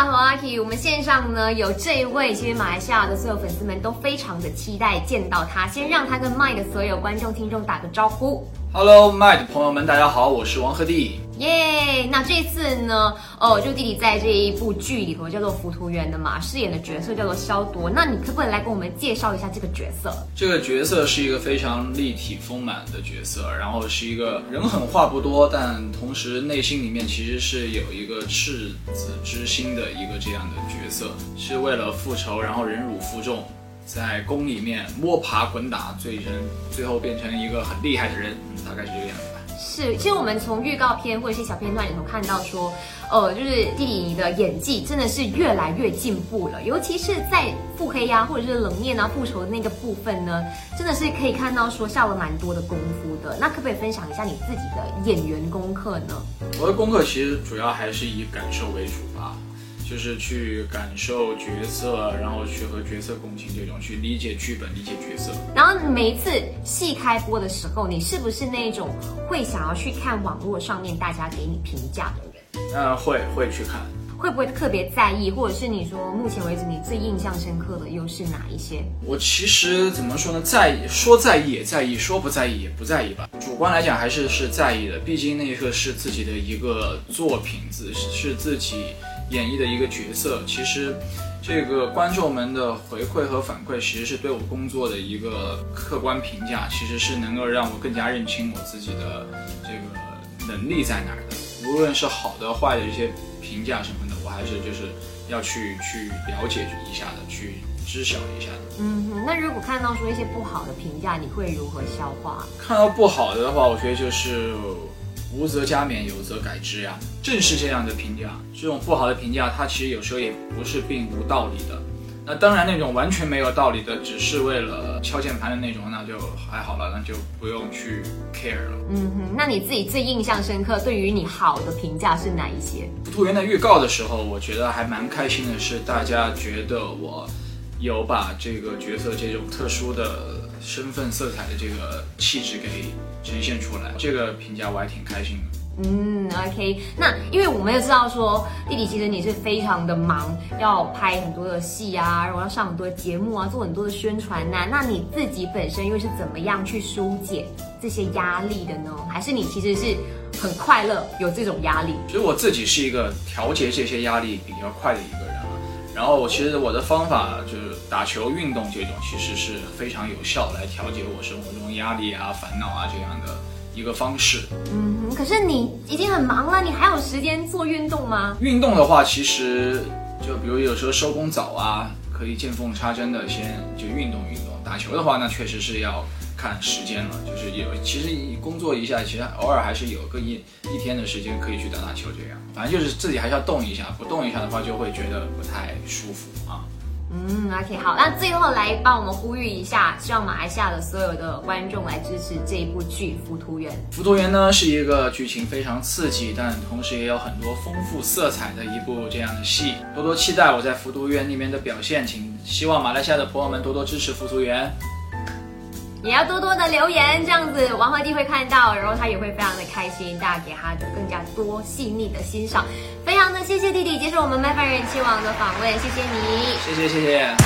大和阿 K，我们线上呢有这一位，其实马来西亚的所有粉丝们都非常的期待见到他。先让他跟麦的所有观众听众打个招呼。Hello，麦的朋友们，大家好，我是王鹤棣。耶那这次呢，哦，就弟弟在这一部剧里头叫做《浮屠缘》的嘛，饰演的角色叫做萧铎。那你可不可以来给我们介绍一下这个角色？这个角色是一个非常立体丰满的角色，然后是一个人狠话不多，但同时内心里面其实是有一个赤子之心的一个这样的角色，是为了复仇，然后忍辱负重，在宫里面摸爬滚打，最终最后变成一个很厉害的人，大概是这个样子。是，其实我们从预告片或者是小片段里头看到说，呃，就是弟弟的演技真的是越来越进步了，尤其是在腹黑呀、或者是冷面啊、复仇的那个部分呢，真的是可以看到说下了蛮多的功夫的。那可不可以分享一下你自己的演员功课呢？我的功课其实主要还是以感受为主吧，就是去感受角色，然后去和角色共情，这种去理解剧本、理解角色。然后每一次戏开播的时候，你是不是那种会想要去看网络上面大家给你评价的人？嗯，会会去看。会不会特别在意，或者是你说目前为止你最印象深刻的又是哪一些？我其实怎么说呢，在意说在意也在意，说不在意也不在意吧。主观来讲还是是在意的，毕竟那个是自己的一个作品，自是自己演绎的一个角色。其实，这个观众们的回馈和反馈，其实是对我工作的一个客观评价，其实是能够让我更加认清我自己的这个能力在哪儿的。无论是好的坏的一些评价什么的，我还是就是要去去了解一下的，去知晓一下的。嗯哼，那如果看到说一些不好的评价，你会如何消化？看到不好的话，我觉得就是无则加勉，有则改之呀。正是这样的评价，这种不好的评价，它其实有时候也不是并无道理的。那当然，那种完全没有道理的，只是为了敲键盘的那种，那就还好了，那就不用去 care 了。嗯哼，那你自己最印象深刻，对于你好的评价是哪一些？浮屠缘的预告的时候，我觉得还蛮开心的是，大家觉得我有把这个角色这种特殊的身份色彩的这个气质给呈现出来，这个评价我还挺开心的。嗯，OK，那因为我们也知道说，弟弟其实你是非常的忙，要拍很多的戏啊，然后要上很多的节目啊，做很多的宣传呐、那你自己本身又是怎么样去疏解这些压力的呢？还是你其实是很快乐，有这种压力？其实我自己是一个调节这些压力比较快的一个人啊。然后我其实我的方法就是打球、运动这种，其实是非常有效来调节我生活中压力啊、烦恼啊这样的一个方式。嗯，可是你已经很忙了，你还有时间做运动吗？运动的话，其实就比如有时候收工早啊，可以见缝插针的先就运动运动。打球的话，那确实是要看时间了，就是有其实工作一下，其实偶尔还是有个一一天的时间可以去打打球这样。反正就是自己还是要动一下，不动一下的话就会觉得不太舒服啊。嗯，OK，好，那最后来帮我们呼吁一下，希望马来西亚的所有的观众来支持这一部剧《浮屠缘》。《浮屠缘》呢是一个剧情非常刺激，但同时也有很多丰富色彩的一部这样的戏，多多期待我在《浮屠缘》里面的表现，请希望马来西亚的朋友们多多支持《浮屠缘》。也要多多的留言，这样子王鹤棣会看到，然后他也会非常的开心，大家给他的更加多细腻的欣赏。非常的谢谢弟弟接受我们麦饭人气王的访问，谢谢你。谢谢谢谢。